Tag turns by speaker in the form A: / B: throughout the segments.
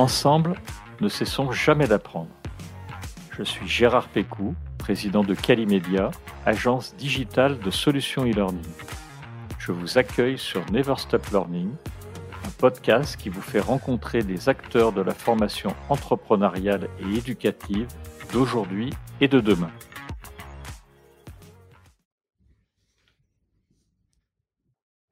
A: Ensemble, ne cessons jamais d'apprendre. Je suis Gérard Pécou, président de Calimedia, agence digitale de solutions e-learning. Je vous accueille sur Never Stop Learning, un podcast qui vous fait rencontrer des acteurs de la formation entrepreneuriale et éducative d'aujourd'hui et de demain.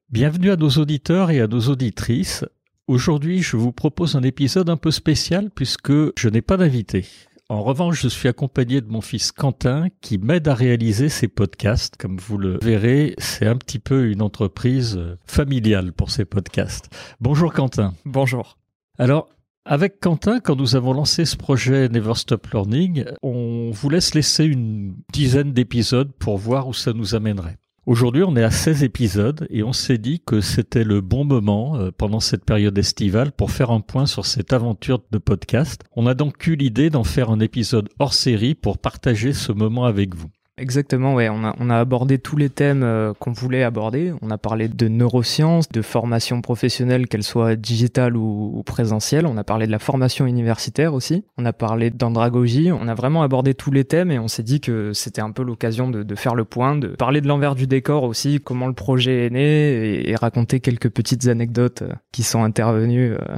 A: Bienvenue à nos auditeurs et à nos auditrices. Aujourd'hui, je vous propose un épisode un peu spécial puisque je n'ai pas d'invité. En revanche, je suis accompagné de mon fils Quentin qui m'aide à réaliser ces podcasts. Comme vous le verrez, c'est un petit peu une entreprise familiale pour ces podcasts. Bonjour Quentin.
B: Bonjour.
A: Alors, avec Quentin, quand nous avons lancé ce projet Never Stop Learning, on vous laisse laisser une dizaine d'épisodes pour voir où ça nous amènerait. Aujourd'hui, on est à 16 épisodes et on s'est dit que c'était le bon moment euh, pendant cette période estivale pour faire un point sur cette aventure de podcast. On a donc eu l'idée d'en faire un épisode hors série pour partager ce moment avec vous.
B: Exactement, ouais. On a, on a abordé tous les thèmes euh, qu'on voulait aborder. On a parlé de neurosciences, de formation professionnelle, qu'elle soit digitale ou, ou, présentielle. On a parlé de la formation universitaire aussi. On a parlé d'andragogie. On a vraiment abordé tous les thèmes et on s'est dit que c'était un peu l'occasion de, de, faire le point, de parler de l'envers du décor aussi, comment le projet est né et, raconter quelques petites anecdotes euh, qui sont intervenues euh,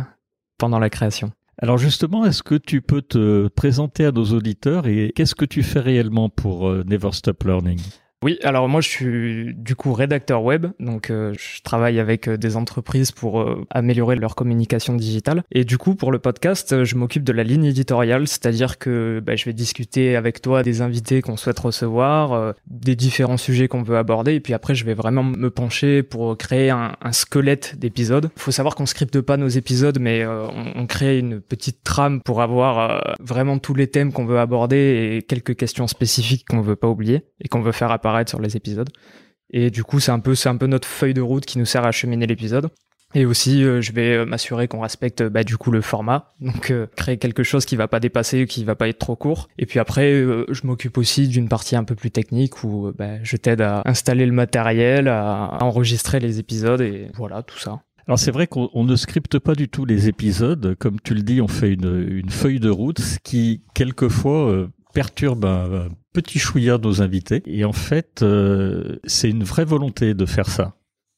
B: pendant la création.
A: Alors justement, est-ce que tu peux te présenter à nos auditeurs et qu'est-ce que tu fais réellement pour euh, Never Stop Learning?
B: Oui, alors moi je suis du coup rédacteur web, donc euh, je travaille avec euh, des entreprises pour euh, améliorer leur communication digitale. Et du coup pour le podcast, euh, je m'occupe de la ligne éditoriale, c'est-à-dire que bah, je vais discuter avec toi des invités qu'on souhaite recevoir, euh, des différents sujets qu'on veut aborder, et puis après je vais vraiment me pencher pour créer un, un squelette d'épisodes. Faut savoir qu'on scripte pas nos épisodes, mais on, on, crée une petite trame pour avoir vraiment tous les thèmes qu'on veut aborder et quelques questions spécifiques qu'on veut pas oublier et qu'on veut faire apparaître sur les épisodes. Et du coup, c'est un peu, c'est un peu notre feuille de route qui nous sert à cheminer l'épisode. Et aussi, euh, je vais m'assurer qu'on respecte bah, du coup le format, donc euh, créer quelque chose qui va pas dépasser, qui va pas être trop court. Et puis après, euh, je m'occupe aussi d'une partie un peu plus technique où bah, je t'aide à installer le matériel, à, enregistrer les épisodes et voilà tout ça.
A: Alors c'est vrai qu'on ne scripte pas du tout les épisodes, comme tu le dis, on fait une, une feuille de route, ce qui quelquefois perturbe un, petit chouïa nos invités. Et en fait, euh, c'est une vraie volonté de faire ça.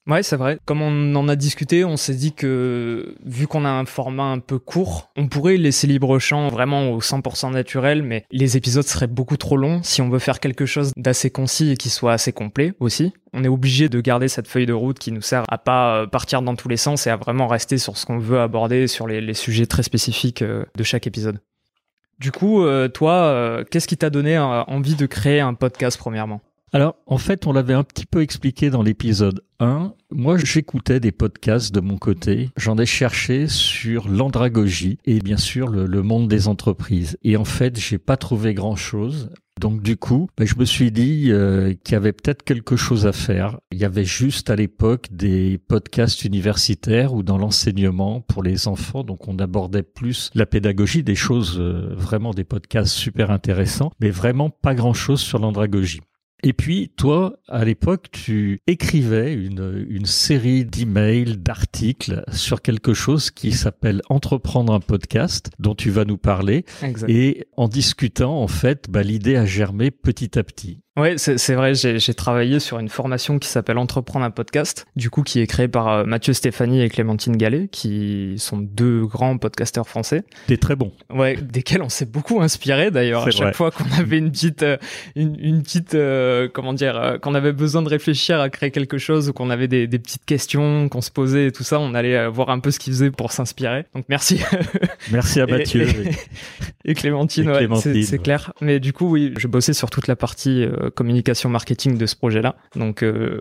B: Ouais, c'est vrai. Comme on en a discuté, on s'est dit que vu qu'on a un format un peu court, on pourrait laisser libre champ vraiment au 100% naturel, mais les épisodes seraient beaucoup trop longs si on veut faire quelque chose d'assez concis et qui soit assez complet aussi. On est obligé de garder cette feuille de route qui nous sert à pas euh, partir dans tous les sens et à vraiment rester sur ce qu'on veut aborder, sur les, sujets très spécifiques euh, de chaque épisode. Du coup, euh, toi, euh, qu'est-ce qui t'a donné euh, envie de créer un podcast premièrement?
A: Alors, en fait, on l'avait un petit peu expliqué dans l'épisode 1. Moi, j'écoutais des podcasts de mon côté. J'en ai cherché sur l'andragogie et bien sûr le, le, monde des entreprises. Et en fait, j'ai pas trouvé grand chose. Donc du coup, ben, je me suis dit euh, qu'il y avait peut-être quelque chose à faire. Il y avait juste à l'époque des podcasts universitaires ou dans l'enseignement pour les enfants, donc on abordait plus la pédagogie, des choses euh, vraiment des podcasts super intéressants, mais vraiment pas grand-chose sur l'andragogie. Et puis, toi, à l'époque, tu écrivais une, une série d'emails, d'articles sur quelque chose qui s'appelle Entreprendre un podcast, dont tu vas nous parler.
B: Exact.
A: Et en discutant, en fait, bah, l'idée a germé petit à petit.
B: Oui, c'est vrai, j'ai travaillé sur une formation qui s'appelle Entreprendre un podcast, du coup qui est créée par euh, Mathieu Stéphanie et Clémentine Gallet, qui sont deux grands podcasteurs français.
A: Des très bons.
B: Ouais, desquels on s'est beaucoup inspiré d'ailleurs. À chaque
A: vrai.
B: fois qu'on avait une petite, euh, une, une petite, euh, comment dire, euh, qu'on avait besoin de réfléchir à créer quelque chose ou qu'on avait des, des, petites questions qu'on se posait et tout ça, on allait voir un peu ce qu'ils faisaient pour s'inspirer. Donc merci.
A: Merci à Mathieu.
B: Et, et, et Clémentine, ouais, c'est
A: ouais.
B: clair. Mais du coup, oui, je bossais sur toute la partie euh, communication marketing de ce projet-là. Donc, euh,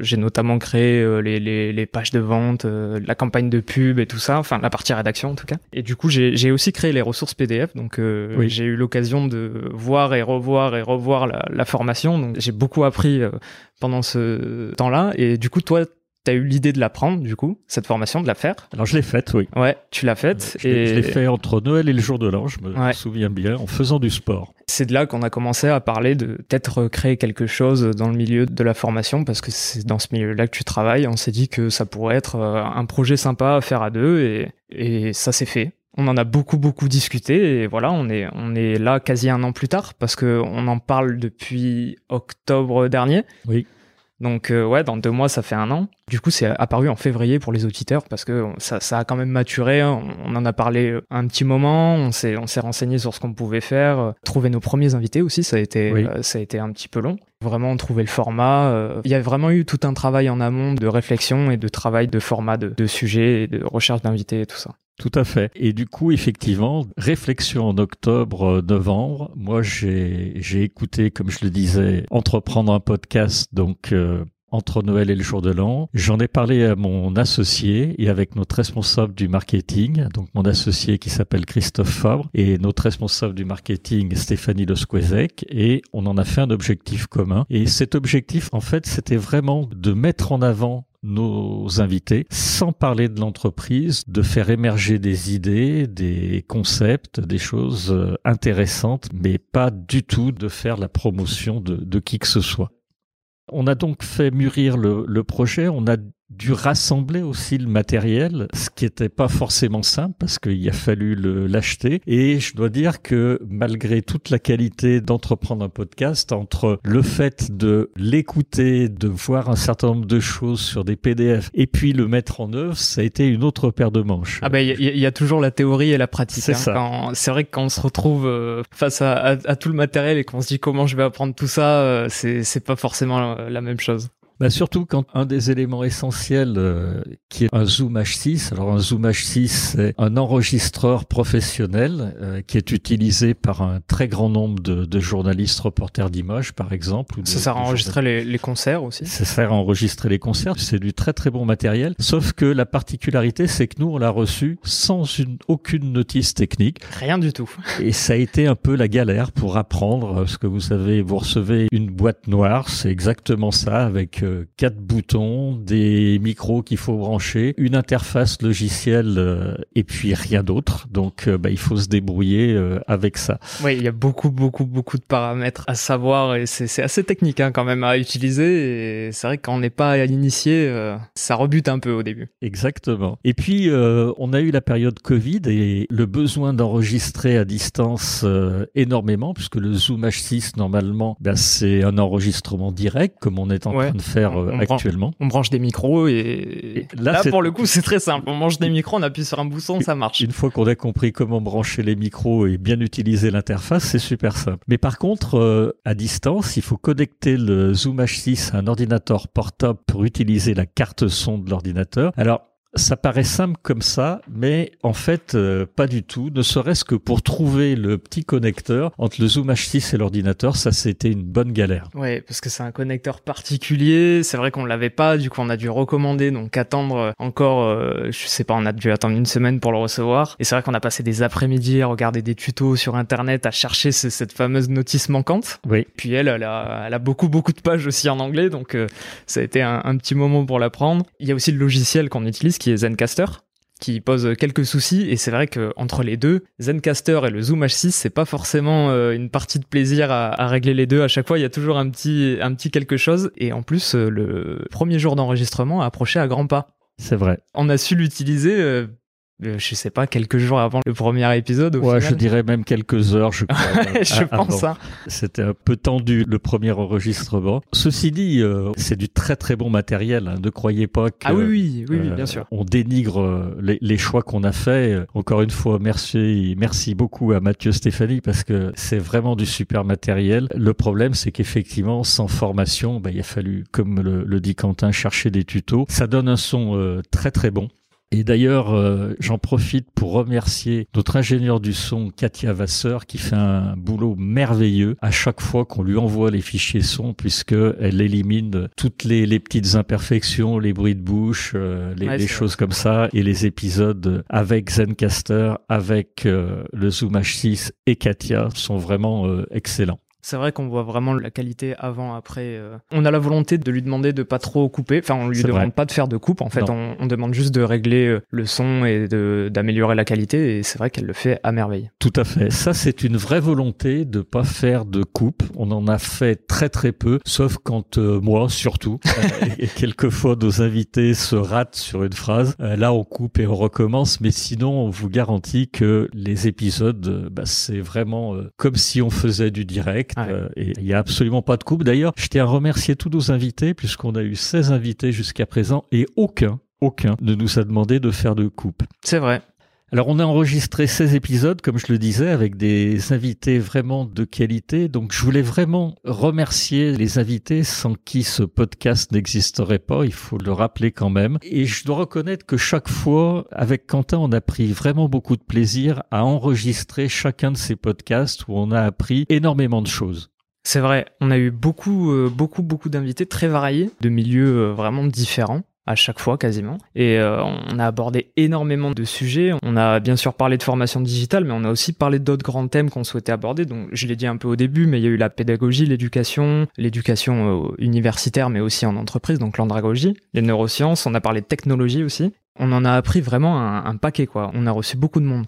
B: j'ai notamment créé euh, les, les, les, pages de vente, euh, la campagne de pub et tout ça, enfin la partie rédaction en tout cas. Et du coup, j'ai aussi créé les ressources PDF. Donc, euh, oui. j'ai eu l'occasion de voir et revoir et revoir la, la formation. Donc, j'ai beaucoup appris euh, pendant ce temps-là. Et du coup, toi, T'as eu l'idée de l'apprendre, du coup, cette formation, de la faire
A: Alors je l'ai faite, oui.
B: Ouais, tu l'as faite.
A: Je et... l'ai fait entre Noël et le jour de l'an, je me ouais. souviens bien, en faisant du sport.
B: C'est de là qu'on a commencé à parler de peut-être créer quelque chose dans le milieu de la formation, parce que c'est dans ce milieu-là que tu travailles. On s'est dit que ça pourrait être euh, un projet sympa à faire à deux, et, et ça s'est fait. On en a beaucoup beaucoup discuté et voilà, on est on est là quasi un an plus tard parce que on en parle depuis octobre dernier.
A: Oui.
B: Donc euh, ouais, dans deux mois, ça fait un an. Du coup, c'est apparu en février pour les auditeurs parce que ça, ça a quand même maturé. On, en a parlé un petit moment. On s'est on s'est renseigné sur ce qu'on pouvait faire. Trouver nos premiers invités aussi, ça a été euh, ça a été un petit peu long. Vraiment trouver le format. Euh. Il y a vraiment eu tout un travail en amont de réflexion et de travail de format, de, de sujets et de recherche d'invités et tout ça.
A: Tout à fait. Et du coup, effectivement, réflexion en octobre, novembre. Moi, j'ai j'ai écouté, comme je le disais, entreprendre un podcast, donc euh, entre Noël et le jour de l'an. J'en ai parlé à mon associé et avec notre responsable du marketing, donc mon associé qui s'appelle Christophe Fabre et notre responsable du marketing Stéphanie Losquezec et on en a fait un objectif commun. Et cet objectif, en fait, c'était vraiment de mettre en avant nos invités, sans parler de l'entreprise, de faire émerger des idées, des concepts, des choses euh, intéressantes, mais pas du tout de faire la promotion de, de qui que ce soit. On a donc fait mûrir le, le projet, on a dû rassembler aussi le matériel, ce qui n'était pas forcément simple parce qu'il a fallu l'acheter. Et je dois dire que malgré toute la qualité d'entreprendre un podcast, entre le fait de l'écouter, de voir un certain nombre de choses sur des PDF et puis le mettre en œuvre, ça a été une autre paire de manches.
B: Ah ben il y, a toujours la théorie et la pratique. C'est hein. C'est vrai que quand on se retrouve euh, face à, tout le matériel et qu'on se dit comment je vais apprendre tout ça, euh, c'est pas forcément la même chose.
A: Bah surtout quand un des éléments essentiels euh, qui est un Zoom H6. Alors un Zoom H6, c'est un enregistreur professionnel euh, qui est utilisé par un très grand nombre de, de journalistes, reporters d'images, par exemple.
B: ça sert à enregistrer les, les, concerts aussi?
A: Ça sert à enregistrer les concerts. C'est du très très bon matériel. Sauf que la particularité, c'est que nous, on l'a reçu sans une, aucune notice technique.
B: Rien du tout.
A: Et ça a été un peu la galère pour apprendre ce que vous savez. Vous recevez une boîte noire, c'est exactement ça avec quatre boutons, des micros qu'il faut brancher, une interface logicielle euh, et puis rien d'autre. Donc euh, bah, il faut se débrouiller euh, avec ça.
B: Oui, il y a beaucoup beaucoup beaucoup de paramètres à savoir et c'est assez technique hein, quand même à utiliser. Et c'est vrai que quand on n'est pas initié, ça rebute un peu au début.
A: Exactement. Et puis on a eu la période Covid et le besoin d'enregistrer à distance énormément puisque le Zoom H6 normalement, bah, c'est un enregistrement direct comme on est en train de faire euh, actuellement.
B: on branche des micros et, là, pour le coup c'est très simple. On branche des micros, on appuie sur un bouton, ça marche.
A: Une fois qu'on a compris comment brancher les micros et bien utiliser l'interface, c'est super simple. Mais par contre, euh, à distance, il faut connecter le Zoom H6 à un ordinateur portable pour utiliser la carte son de l'ordinateur. Alors ça paraît simple comme ça, mais en fait, euh, pas du tout. Ne serait-ce que pour trouver le petit connecteur entre le Zoom H6 et l'ordinateur, ça c'était une bonne galère.
B: Ouais, parce que c'est un connecteur particulier. C'est vrai qu'on l'avait pas, du coup on a dû recommander, donc attendre encore, euh, je sais pas, on a dû attendre une semaine pour le recevoir. Et c'est vrai qu'on a passé des après-midi à regarder des tutos sur internet, à chercher cette fameuse notice manquante.
A: Oui.
B: Puis elle, elle a, elle a beaucoup beaucoup de pages aussi en anglais, donc euh, ça a été un, un petit moment pour l'apprendre. Il y a aussi le logiciel qu'on utilise qui est Zencaster qui pose quelques soucis et c'est vrai que entre les deux, Zencaster et le Zoom H6, c'est pas forcément euh, une partie de plaisir à, régler les deux. À chaque fois, il y a toujours un petit un petit quelque chose et en plus euh, le premier jour d'enregistrement a approché à grands pas.
A: C'est vrai.
B: On a su l'utiliser euh, je sais pas, quelques jours avant le premier épisode.
A: ouais, je dirais même quelques heures, je crois.
B: je pense. Hein.
A: C'était un peu tendu le premier enregistrement. Ceci dit, euh, c'est du très très bon matériel. Hein. Ne croyez pas que.
B: Ah oui, oui, oui, bien sûr.
A: On dénigre euh, les, les, choix qu'on a faits. Encore une fois, merci, merci beaucoup à Mathieu Stéphanie parce que c'est vraiment du super matériel. Le problème, c'est qu'effectivement, sans formation, bah, il a fallu, comme le, le, dit Quentin, chercher des tutos. Ça donne un son très très bon. Et d'ailleurs, euh, j'en profite pour remercier notre ingénieur du son, Katia Vasseur, qui fait un boulot merveilleux à chaque fois qu'on lui envoie les fichiers son, puisque elle élimine toutes les, les petites imperfections, les bruits de bouche, euh, les, les choses comme ça, et les épisodes avec Zencaster, avec euh, le Zoom H6 et Katia sont vraiment excellents.
B: C'est vrai qu'on voit vraiment la qualité avant, après. euh. On a la volonté de lui demander de pas trop couper. Enfin, on lui demande
A: vrai.
B: pas de faire de coupe. En fait, on, on demande juste de régler euh, le son et d'améliorer la qualité. Et c'est vrai qu'elle le fait à merveille.
A: Tout à fait. Ça, c'est une vraie volonté de pas faire de coupe. On en a fait très très peu, sauf quand euh, moi, surtout, euh, et quelquefois nos invités se ratent sur une phrase. Là, on coupe et on recommence. Mais sinon, on vous garantit que les épisodes, bah, c'est vraiment comme si on faisait du direct.
B: Ouais.
A: euh, et il y a absolument pas de coupe. D'ailleurs, je tiens à remercier tous nos invités, puisqu'on a eu 16 invités jusqu'à présent, et aucun, aucun ne nous a demandé de faire de coupe.
B: C'est vrai.
A: Alors on a enregistré 16 épisodes, comme je le disais, avec des invités vraiment de qualité. Donc je voulais vraiment remercier les invités sans qui ce podcast n'existerait pas, il faut le rappeler quand même. Et je dois reconnaître que chaque fois, avec Quentin, on a pris vraiment beaucoup de plaisir à enregistrer chacun de ces podcasts où on a appris énormément de choses.
B: C'est vrai. On a eu beaucoup, euh, beaucoup, beaucoup d'invités très variés, de milieux euh, vraiment différents à chaque fois quasiment. Et euh, on a abordé énormément de sujets. On a bien sûr parlé de formation digitale, mais on a aussi parlé d'autres grands thèmes qu'on souhaitait aborder. Donc je l'ai dit un peu au début, mais il y a eu la pédagogie, l'éducation, l'éducation euh, universitaire, mais aussi en entreprise, donc l'andragogie, les neurosciences. On a parlé de technologie aussi. On en a appris vraiment un, un paquet, quoi. On a reçu beaucoup de monde.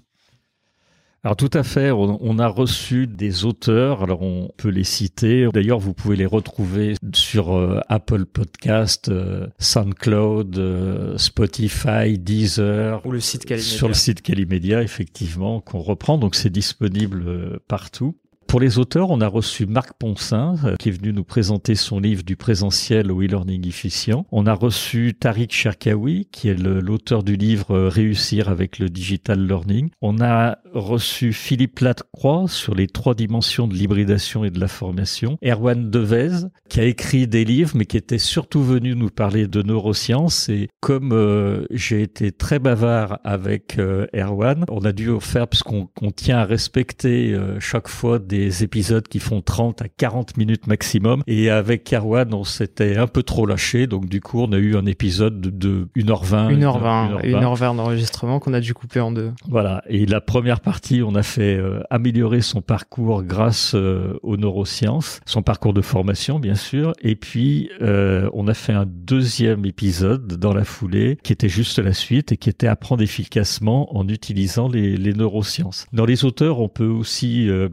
A: Alors tout à fait, on, on a reçu des auteurs, alors on peut les citer. D'ailleurs, vous pouvez les retrouver sur euh, Apple Podcast, euh, SoundCloud, euh, Spotify, Deezer,
B: Ou le site Calimedia.
A: sur le site Calimedia, effectivement, qu'on reprend. Donc c'est disponible partout. Pour les auteurs, on a reçu Marc Poncin, euh, qui est venu nous présenter son livre du présentiel au e-learning efficient. On a reçu Tariq Cherkaoui, qui est l'auteur du livre euh, Réussir avec le digital learning. On a reçu Philippe Lacroix sur les trois dimensions de l'hybridation et de la formation. Erwan Devez, qui a écrit des livres, mais qui était surtout venu nous parler de neurosciences. Et comme euh, j'ai été très bavard avec Erwan, on a dû faire, parce qu'on tient à respecter chaque fois des épisodes qui font 30 à 40 minutes maximum. Et avec Erwan, on s'était un peu trop lâché. Donc du coup, on a eu un épisode de, de 1h20.
B: 1h20,
A: 1h20.
B: 1h20 d'enregistrement qu'on a dû couper en deux.
A: Voilà. Et la première partie, on a fait euh, améliorer son parcours grâce euh, aux neurosciences, son parcours de formation, bien sûr. Et puis, euh, on a fait un deuxième épisode dans la foulée, qui était juste la suite et qui était apprendre efficacement en utilisant les, les neurosciences. Dans les auteurs, on peut aussi euh,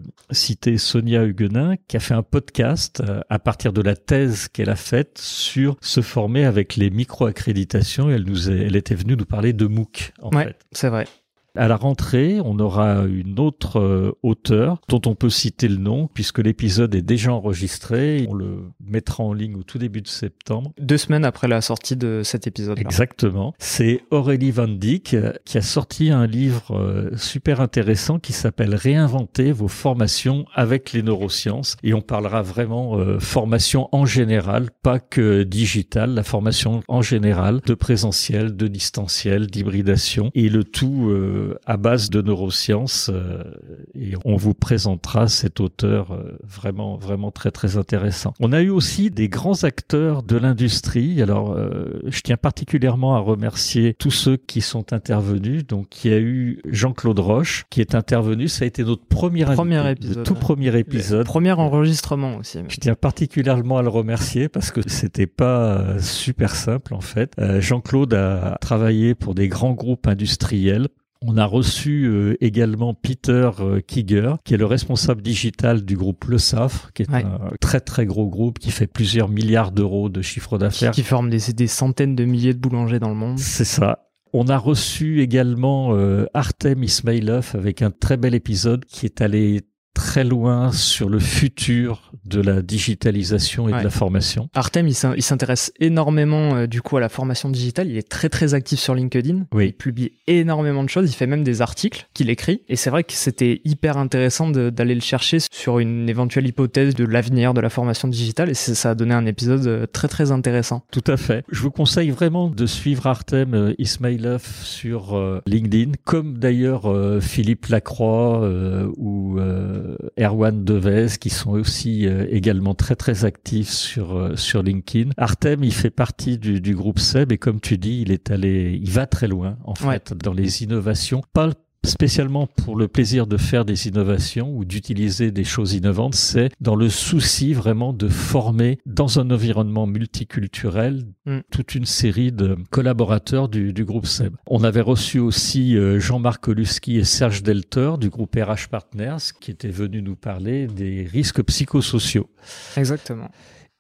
A: citer Sonia Huguenin, qui a fait un podcast euh, à partir de la thèse qu'elle a faite sur se former avec les micro-accréditations. Elle nous est- elle était venue nous parler de MOOC, en
B: Ouais,
A: fait.
B: c'est vrai.
A: À la rentrée, on aura une autre euh, auteure dont on peut citer le nom puisque l'épisode est déjà enregistré. On le mettra en ligne au tout début de septembre.
B: Deux semaines après la sortie de cet épisode.
A: Exactement. C'est Aurélie Van Dyck euh, qui a sorti un livre euh, super intéressant qui s'appelle Réinventer vos formations avec les neurosciences. Et on parlera vraiment euh, formation en général, pas que digital, la formation en général, de présentiel, de distanciel, d'hybridation et le tout à base de neurosciences. euh, et on vous présentera cet auteur euh, vraiment, vraiment très, très intéressant. On a eu aussi des grands acteurs de l'industrie. Alors, euh, je tiens particulièrement à remercier tous ceux qui sont intervenus. Donc, il y a eu Jean-Claude Roche qui est intervenu. Ça a été notre premier,
B: Premier épisode,
A: le tout premier épisode.
B: Premier enregistrement aussi.
A: Je tiens particulièrement à le remercier parce que c'était pas super simple en fait. Euh, Jean-Claude a travaillé pour des grands groupes industriels. On a reçu euh, également Peter euh, Kiger, qui est le responsable digital du groupe Le Safre, qui est
B: Ouais.
A: un très très gros groupe qui fait plusieurs milliards d'euros de chiffre
B: Qui,
A: d'affaires.
B: qui forme des, des centaines de milliers de boulangers dans le monde.
A: C'est ça. On a reçu également euh, Artem Ismailov avec un très bel épisode qui est allé très loin sur le futur de la digitalisation et
B: Ouais.
A: de la formation.
B: Artem, il s'in- il s'intéresse énormément euh, du coup à la formation digitale. Il est très très actif sur LinkedIn.
A: Oui.
B: Il publie énormément de choses. Il fait même des articles qu'il écrit. Et c'est vrai que c'était hyper intéressant d'aller le chercher sur une éventuelle hypothèse de l'avenir de la formation digitale. Et ça a donné un épisode euh, très très intéressant.
A: Tout à fait. Je vous conseille vraiment de suivre Artem euh, Ismailov sur euh, LinkedIn, comme d'ailleurs Philippe Lacroix ou Erwan Devez, qui sont aussi euh, également très très actifs sur euh, sur LinkedIn. Artem, il fait partie du, du groupe Seb et comme tu dis, il est allé, il va très loin en fait
B: Ouais.
A: dans les innovations, pas spécialement pour le plaisir de faire des innovations ou d'utiliser des choses innovantes, c'est dans le souci vraiment de former dans un environnement multiculturel mm. toute une série de collaborateurs du, du, groupe SEB. On avait reçu aussi euh, Jean-Marc Oluski et Serge Delter du groupe RH Partners qui étaient venus nous parler des risques psychosociaux.
B: Exactement.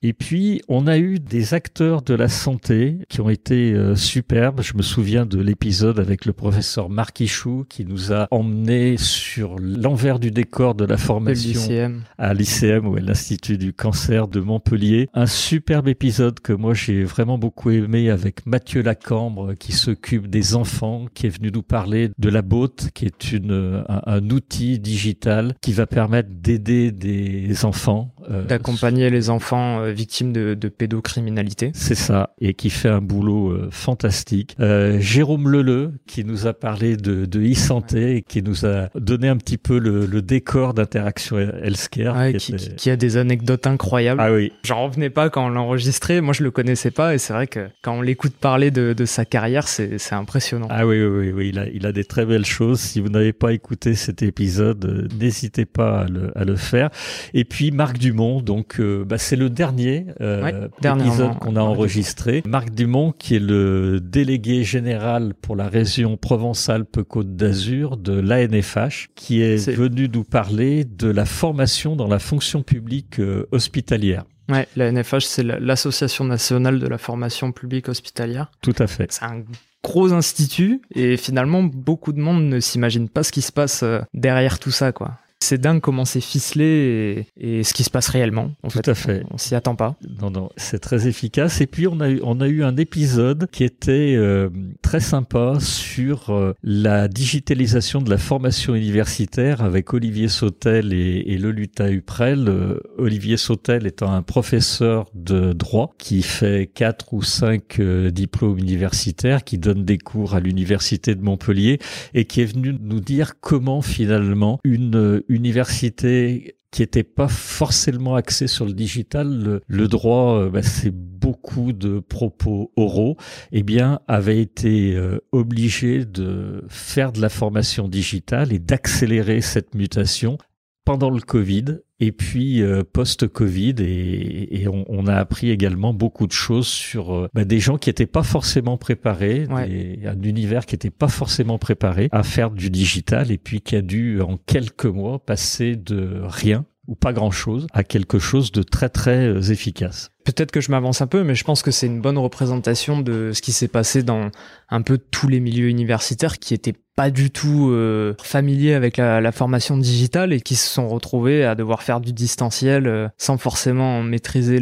A: Et puis, on a eu des acteurs de la santé qui ont été euh, superbes. Je me souviens de l'épisode avec le professeur Marc Ichou qui nous a emmené sur l'envers du décor de la formation à l'ICM, ou à l'Institut du cancer de Montpellier. Un superbe épisode que moi j'ai vraiment beaucoup aimé avec Mathieu Lacambre qui s'occupe des enfants, qui est venu nous parler de la botte, qui est une, un, outil digital qui va permettre d'aider des enfants.
B: Euh, D'accompagner les enfants euh, victime de, de pédocriminalité.
A: C'est ça, et qui fait un boulot euh, fantastique. Jérôme Leleu, qui nous a parlé de, de e-santé et qui nous a donné un petit peu le, le décor d'interaction healthcare.
B: qui, qui, a des anecdotes incroyables.
A: Ah oui.
B: J'en revenais pas quand on l'enregistrait. Moi, je le connaissais pas, et c'est vrai que quand on l'écoute parler de, de sa carrière, c'est impressionnant.
A: Ah oui, oui, oui, oui. Il, a, il a des très belles choses. Si vous n'avez pas écouté cet épisode, n'hésitez pas à le, à le, faire. Et puis Marc Dumont, donc euh, bah, c'est le dernier euh, épisode qu'on a enregistré. Marc Dumont, qui est le délégué général pour la région Provence-Alpes-Côte d'Azur de l'ANFH, qui est, venu nous parler de la formation dans la fonction publique euh, hospitalière.
B: Ouais, la NFH, c'est l'Association nationale de la formation publique hospitalière.
A: Tout à fait.
B: C'est un gros institut et finalement beaucoup de monde ne s'imagine pas ce qui se passe derrière tout ça, quoi. C'est dingue comment c'est ficelé et, ce qui se passe réellement. En
A: Tout à fait.
B: On, s'y attend pas.
A: Non, non, c'est très efficace. Et puis on a eu, on a eu un épisode qui était euh, très sympa sur euh, la digitalisation de la formation universitaire avec Olivier Sautel et, et Loluta Uprel. Euh, Olivier Sautel étant un professeur de droit qui fait quatre ou cinq diplômes universitaires, qui donne des cours à l'université de Montpellier et qui est venu nous dire comment finalement une université qui n'était pas forcément axée sur le digital, le, droit, euh, bah, c'est beaucoup de propos oraux, eh bien, avait été euh, obligé de faire de la formation digitale et d'accélérer cette mutation pendant le Covid et puis euh, post-Covid et, et on, on, a appris également beaucoup de choses sur euh, bah, des gens qui n'étaient pas forcément préparés, un univers qui n'était pas forcément préparé à faire du digital et puis qui a dû en quelques mois passer de rien ou pas grand-chose à quelque chose de très très euh, efficace.
B: Peut-être que je m'avance un peu, mais je pense que c'est une bonne représentation de ce qui s'est passé dans un peu tous les milieux universitaires qui étaient pas du tout euh, familiers avec la, formation digitale et qui se sont retrouvés à devoir faire du distanciel euh, sans forcément maîtriser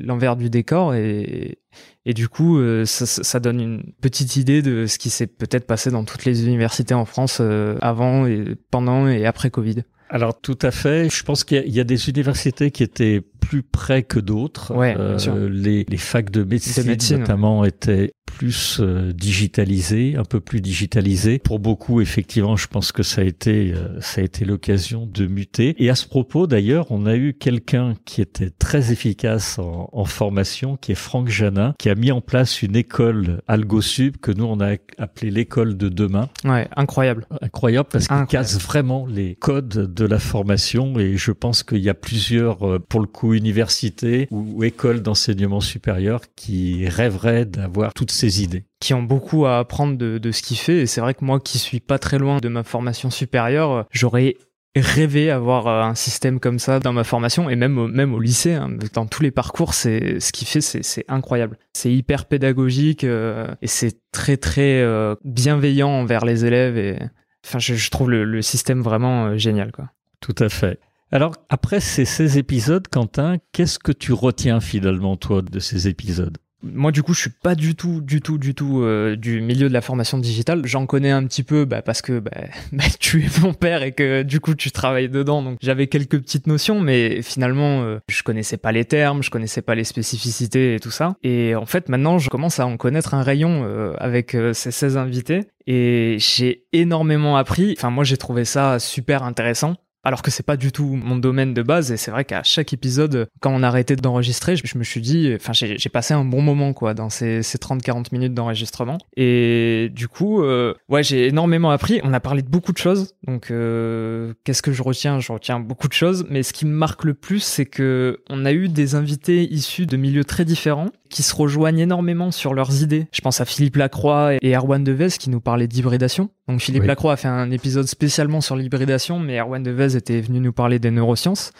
B: l'envers du décor et, et du coup ça, ça, donne une petite idée de ce qui s'est peut-être passé dans toutes les universités en France avant et pendant et après Covid.
A: Alors tout à fait. Je pense qu'il y, a des universités qui étaient plus près que d'autres.
B: Ouais, euh,
A: les, les, facs de médecine, notamment étaient plus euh, digitalisées, un peu plus digitalisées. Pour beaucoup, effectivement, je pense que ça a été euh, ça a été l'occasion de muter. Et à ce propos, d'ailleurs, on a eu quelqu'un qui était très efficace en, en, formation, qui est Franck Janin, qui a mis en place une école AlgoSub que nous on a appelé l'école de demain.
B: Ouais, incroyable.
A: Incroyable parce qu'il casse vraiment les codes de la formation et je pense qu'il y a plusieurs, euh, pour le coup, universités ou, écoles d'enseignement supérieur qui rêveraient d'avoir toutes ces idées
B: qui ont beaucoup à apprendre de, ce qu'il fait. Et c'est vrai que moi, qui suis pas très loin de ma formation supérieure, j'aurais rêvé avoir euh, un système comme ça dans ma formation et même au, même au lycée. Hein. Dans tous les parcours, c'est ce qu'il fait, c'est incroyable. C'est hyper pédagogique euh, et c'est très très bienveillant envers les élèves et Enfin, je, trouve le, système vraiment euh, génial, quoi.
A: Tout à fait. Alors, après ces, ces épisodes, Quentin, qu'est-ce que tu retiens finalement, toi, de ces épisodes?
B: Moi du coup je suis pas du tout du tout du tout euh, du milieu de la formation digitale. J'en connais un petit peu bah, parce que bah, bah, tu es mon père et que du coup tu travailles dedans. Donc j'avais quelques petites notions mais finalement euh, je connaissais pas les termes je connaissais pas les spécificités et tout ça. Et en fait maintenant je commence à en connaître un rayon euh, avec ces 16 invités. Et j'ai énormément appris. Enfin moi j'ai trouvé ça super intéressant alors que c'est pas du tout mon domaine de base. Et c'est vrai qu'à chaque épisode, quand on a arrêté d'enregistrer, je, me suis dit, enfin, j'ai passé un bon moment quoi dans ces, ces 30-40 minutes d'enregistrement. Et du coup, euh, ouais, j'ai énormément appris. On a parlé de beaucoup de choses. Donc, euh, qu'est-ce que je retiens? Je retiens beaucoup de choses. Mais ce qui me marque le plus, c'est que on a eu des invités issus de milieux très différents qui se rejoignent énormément sur leurs idées. Je pense à Philippe Lacroix et Erwan Devez qui nous parlaient d'hybridation. Donc Philippe Lacroix a fait un épisode spécialement sur l'hybridation, mais Erwan Devez était venu nous parler des neurosciences.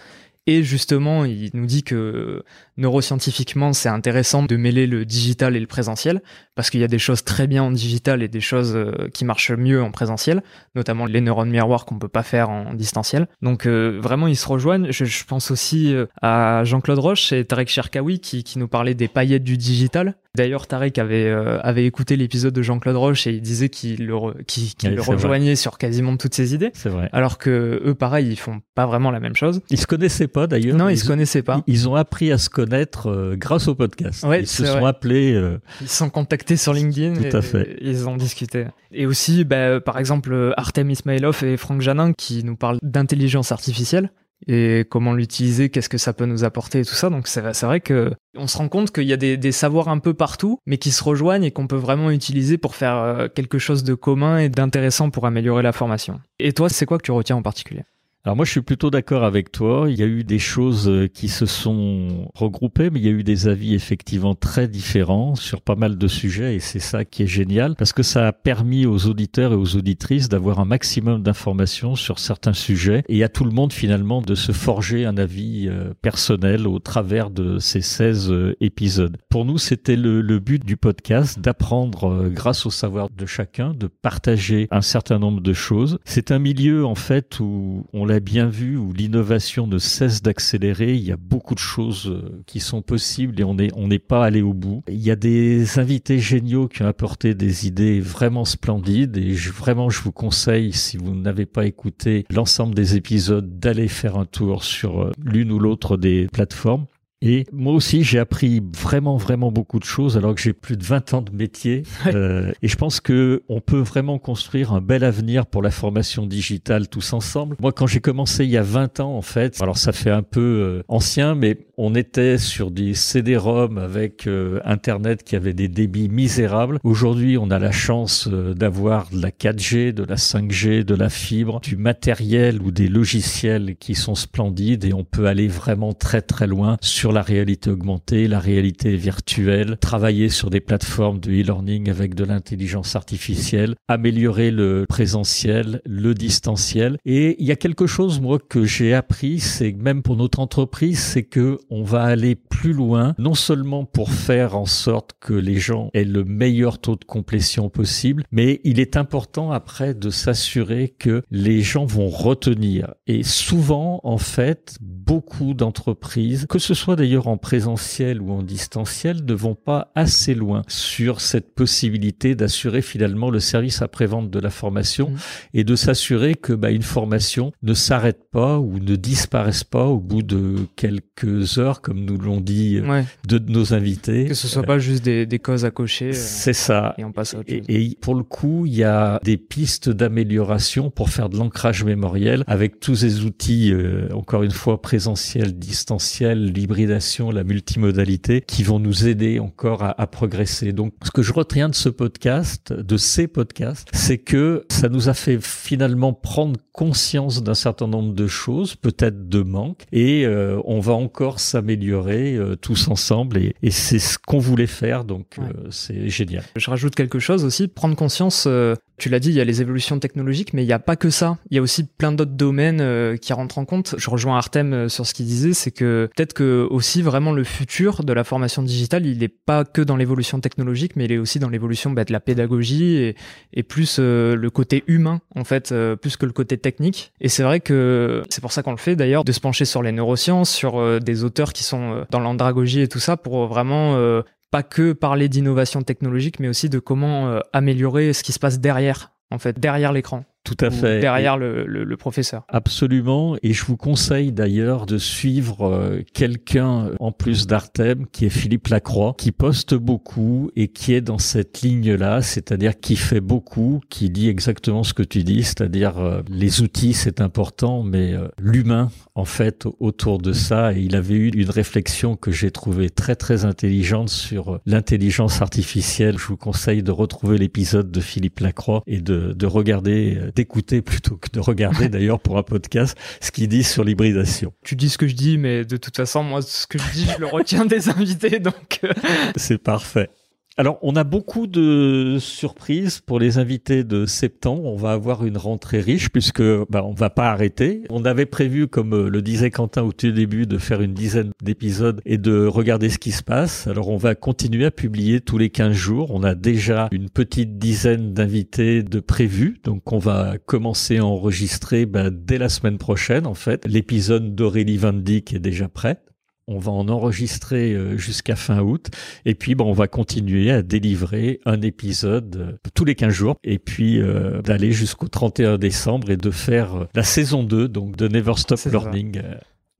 B: Et justement, il nous dit que neuroscientifiquement, c'est intéressant de mêler le digital et le présentiel, parce qu'il y a des choses très bien en digital et des choses euh, qui marchent mieux en présentiel, notamment les neurones miroirs qu'on peut pas faire en distanciel. Donc euh, vraiment, ils se rejoignent. Je, je pense aussi euh, à Jean-Claude Roche et Tarek Cherkaoui qui, qui nous parlaient des paillettes du digital. D'ailleurs, Tarek avait, avait écouté l'épisode de Jean-Claude Roche et il disait qu'il le, le rejoignait sur quasiment toutes ses idées.
A: C'est vrai.
B: Alors que eux, pareil, ils font pas vraiment la même chose.
A: Ils se connaissaient pas d'ailleurs.
B: Non, ils, se connaissaient pas.
A: Ils ont appris à se connaître grâce au podcast. ils se sont appelés.
B: Ils se sont contactés sur LinkedIn.
A: Tout à fait.
B: ils ont discuté. Et aussi, bah, par exemple, Artem Ismailov et Franck Janin qui nous parlent d'intelligence artificielle et comment l'utiliser, qu'est-ce que ça peut nous apporter et tout ça. Donc c'est vrai que on se rend compte qu'il y a des, des, savoirs un peu partout, mais qui se rejoignent et qu'on peut vraiment utiliser pour faire euh, quelque chose de commun et d'intéressant pour améliorer la formation. Et toi, c'est quoi que tu retiens en particulier?
A: Alors moi, je suis plutôt d'accord avec toi. Il y a eu des choses euh, qui se sont regroupées, mais il y a eu des avis effectivement très différents sur pas mal de sujets, et c'est ça qui est génial, parce que ça a permis aux auditeurs et aux auditrices d'avoir un maximum d'informations sur certains sujets, et à tout le monde finalement de se forger un avis euh, personnel au travers de ces 16 euh, épisodes. Pour nous, c'était le, but du podcast, d'apprendre grâce au savoir de chacun, de partager un certain nombre de choses. C'est un milieu en fait où on l'a bien vu, où l'innovation ne cesse d'accélérer. Il y a beaucoup de choses euh, qui sont possibles et on n'est pas allé au bout. Il y a des invités géniaux qui ont apporté des idées vraiment splendides et vraiment je vous conseille, si vous n'avez pas écouté l'ensemble des épisodes, d'aller faire un tour sur euh, l'une ou l'autre des plateformes. Et moi aussi, j'ai appris vraiment, vraiment beaucoup de choses alors que j'ai plus de 20 ans de métier. Euh, et je pense que on peut vraiment construire un bel avenir pour la formation digitale tous ensemble. Moi, quand j'ai commencé il y a 20 ans, en fait, alors ça fait un peu euh, ancien, mais on était sur des CD-ROM avec euh, Internet qui avait des débits misérables. Aujourd'hui, on a la chance euh, d'avoir de la 4G, de la 5G, de la fibre, du matériel ou des logiciels qui sont splendides et on peut aller vraiment très, très loin sur la réalité augmentée, la réalité virtuelle, travailler sur des plateformes de e-learning avec de l'intelligence artificielle, améliorer le présentiel, le distanciel. Et il y a quelque chose, moi, que j'ai appris, c'est même pour notre entreprise, c'est que on va aller plus loin, non seulement pour faire en sorte que les gens aient le meilleur taux de complétion possible, mais il est important après de s'assurer que les gens vont retenir. Et souvent, en fait, beaucoup d'entreprises, que ce soit d'ailleurs en présentiel ou en distanciel, ne vont pas assez loin sur cette possibilité d'assurer finalement le service après-vente de la formation mmh. et de s'assurer que bah, une formation ne s'arrête pas ou ne disparaisse pas au bout de quelques heures, comme nous l'ont dit euh, deux de nos invités?
B: Que ce soit pas juste des, des causes à cocher. Euh,
A: C'est ça.
B: Et on passe à autre chose.
A: Et, et pour le coup, il y a des pistes d'amélioration pour faire de l'ancrage mémoriel avec tous ces outils, euh, encore une fois, présentiel, distanciel, l'hybridation, la multimodalité, qui vont nous aider encore à, à, progresser. Donc, ce que je retiens de ce podcast, de ces podcasts, c'est que ça nous a fait finalement prendre conscience d'un certain nombre de choses, peut-être de manques, et euh, on va encore s'améliorer euh, tous ensemble, et, et c'est ce qu'on voulait faire, donc ouais. euh, c'est génial.
B: Je rajoute quelque chose aussi, prendre conscience tu l'as dit, il y a les évolutions technologiques, mais il n'y a pas que ça. Il y a aussi plein d'autres domaines euh, qui rentrent en compte. Je rejoins Artem euh, sur ce qu'il disait, c'est que peut-être que aussi vraiment le futur de la formation digitale, il n'est pas que dans l'évolution technologique, mais il est aussi dans l'évolution bah, de la pédagogie et, plus euh, le côté humain, en fait, plus que le côté technique. Et c'est vrai que c'est pour ça qu'on le fait d'ailleurs, de se pencher sur les neurosciences, sur des auteurs qui sont dans l'andragogie et tout ça, pour vraiment pas que parler d'innovation technologique, mais aussi de comment euh, améliorer ce qui se passe derrière, en fait, derrière l'écran.
A: Tout à fait.
B: Derrière le, le, professeur.
A: Absolument. Et je vous conseille d'ailleurs de suivre euh, quelqu'un en plus d'Artem qui est Philippe Lacroix, qui poste beaucoup et qui est dans cette ligne-là, c'est-à-dire qui fait beaucoup, qui dit exactement ce que tu dis, c'est-à-dire euh, les outils c'est important, mais euh, l'humain en fait autour de ça. Et il avait eu une réflexion que j'ai trouvée très très intelligente sur l'intelligence artificielle. Je vous conseille de retrouver l'épisode de Philippe Lacroix et de, de regarder d'écouter plutôt que de regarder d'ailleurs pour un podcast ce qu'ils disent sur l'hybridation.
B: Tu dis ce que je dis, mais de toute façon, moi, ce que je dis, je le retiens des invités, donc. Euh.
A: C'est parfait. Alors, on a beaucoup de surprises pour les invités de septembre. On va avoir une rentrée riche puisque bah, on va pas arrêter. On avait prévu, comme euh, le disait Quentin au tout début, de faire une dizaine d'épisodes et de regarder ce qui se passe. Alors, on va continuer à publier tous les 15 jours. On a déjà une petite dizaine d'invités de prévus. Donc, on va commencer à enregistrer bah, dès la semaine prochaine, en fait. L'épisode d'Aurélie Van Dyck est déjà prêt. On va en enregistrer euh, jusqu'à fin août. Et puis bon, on va continuer à délivrer un épisode euh, tous les 15 jours. Et puis euh, d'aller jusqu'au 31 décembre et de faire la saison 2 donc de Never Stop Learning.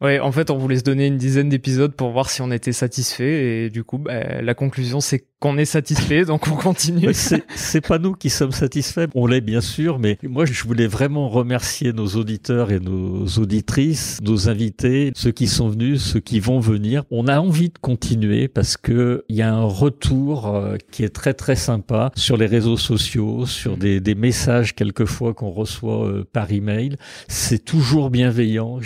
B: Ouais, en fait, on voulait se donner une dizaine d'épisodes pour voir si on était satisfait. Et du coup, bah, la conclusion c'est qu'on est satisfait, donc on continue.
A: c'est pas nous qui sommes satisfaits, on l'est bien sûr, mais moi je voulais vraiment remercier nos auditeurs et nos auditrices, nos invités, ceux qui sont venus, ceux qui vont venir. On a envie de continuer parce que il y a un retour euh, qui est très très sympa sur les réseaux sociaux, sur des, des messages quelquefois qu'on reçoit euh, par email. C'est toujours bienveillant.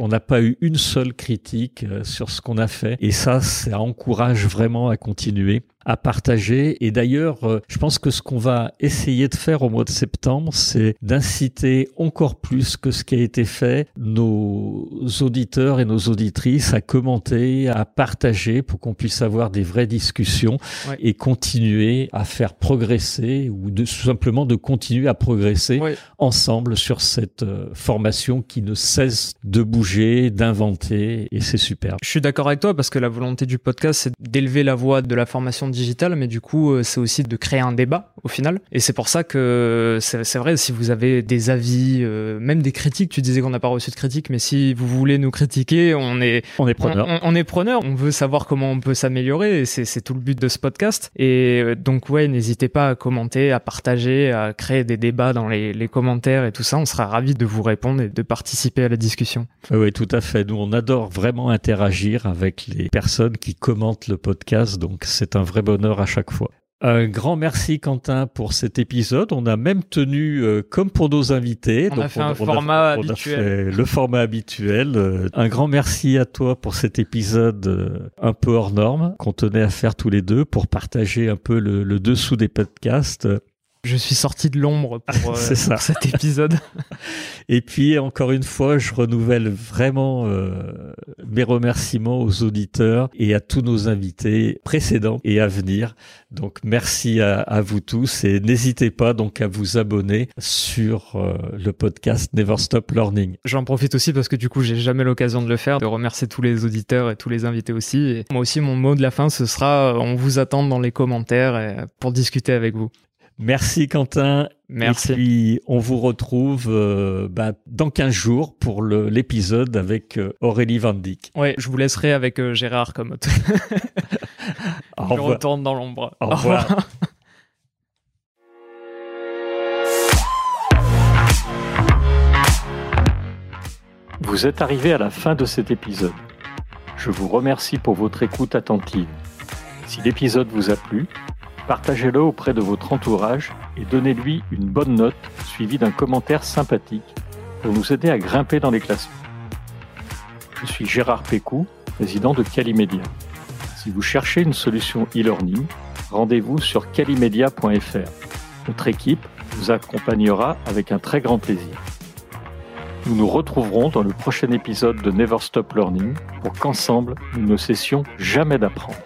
A: On n'a pas eu une seule critique euh, sur ce qu'on a fait et ça, ça encourage vraiment à continuer à partager. Et d'ailleurs, euh, je pense que ce qu'on va essayer de faire au mois de septembre, c'est d'inciter encore plus que ce qui a été fait nos auditeurs et nos auditrices à commenter, à partager pour qu'on puisse avoir des vraies discussions et continuer à faire progresser ou de, tout simplement de continuer à progresser ensemble sur cette euh, formation qui ne cesse de bouger, d'inventer et c'est super.
B: Je suis d'accord avec toi parce que la volonté du podcast, c'est d'élever la voix de la formation digital, mais du coup, euh, c'est aussi de créer un débat au final. Et c'est pour ça que c'est vrai, si vous avez des avis, euh, même des critiques, tu disais qu'on n'a pas reçu de critiques, mais si vous voulez nous critiquer, on est,
A: on est preneur.
B: On, est preneur. On veut savoir comment on peut s'améliorer. Et c'est tout le but de ce podcast. Et euh, donc, ouais, n'hésitez pas à commenter, à partager, à créer des débats dans les, les commentaires et tout ça. On sera ravis de vous répondre et de participer à la discussion.
A: Oui, tout à fait. Nous, on adore vraiment interagir avec les personnes qui commentent le podcast. Donc, c'est un vrai bonheur à chaque fois. Un grand merci Quentin pour cet épisode. On a même tenu euh, comme pour nos invités.
B: On a fait un format habituel.
A: le format habituel. Euh, un grand merci à toi pour cet épisode euh, un peu hors norme qu'on tenait à faire tous les deux pour partager un peu le, le dessous des podcasts
B: je suis sorti de l'ombre pour, euh, cet épisode.
A: Et puis, encore une fois, je renouvelle vraiment euh, mes remerciements aux auditeurs et à tous nos invités précédents et à venir. Donc, merci à, vous tous et n'hésitez pas donc à vous abonner sur euh, le podcast Never Stop Learning.
B: J'en profite aussi parce que du coup, j'ai jamais l'occasion de le faire, de remercier tous les auditeurs et tous les invités aussi. Et moi aussi, mon mot de la fin, ce sera on vous attend dans les commentaires pour discuter avec vous.
A: Merci Quentin.
B: Merci.
A: Et puis on vous retrouve euh, bah, dans 15 jours pour l'épisode avec euh, Aurélie Van Dyck.
B: Oui, je vous laisserai avec euh, Gérard comme je retourne dans l'ombre.
A: Au revoir. Vous êtes arrivé à la fin de cet épisode. Je vous remercie pour votre écoute attentive. Si l'épisode vous a plu, Partagez-le auprès de votre entourage et donnez-lui une bonne note suivie d'un commentaire sympathique pour nous aider à grimper dans les classements. Je suis Gérard Pécou, président de Calimedia. Si vous cherchez une solution e-learning, rendez-vous sur calimedia.fr. Notre équipe vous accompagnera avec un très grand plaisir. Nous nous retrouverons dans le prochain épisode de Never Stop Learning pour qu'ensemble, nous ne cessions jamais d'apprendre.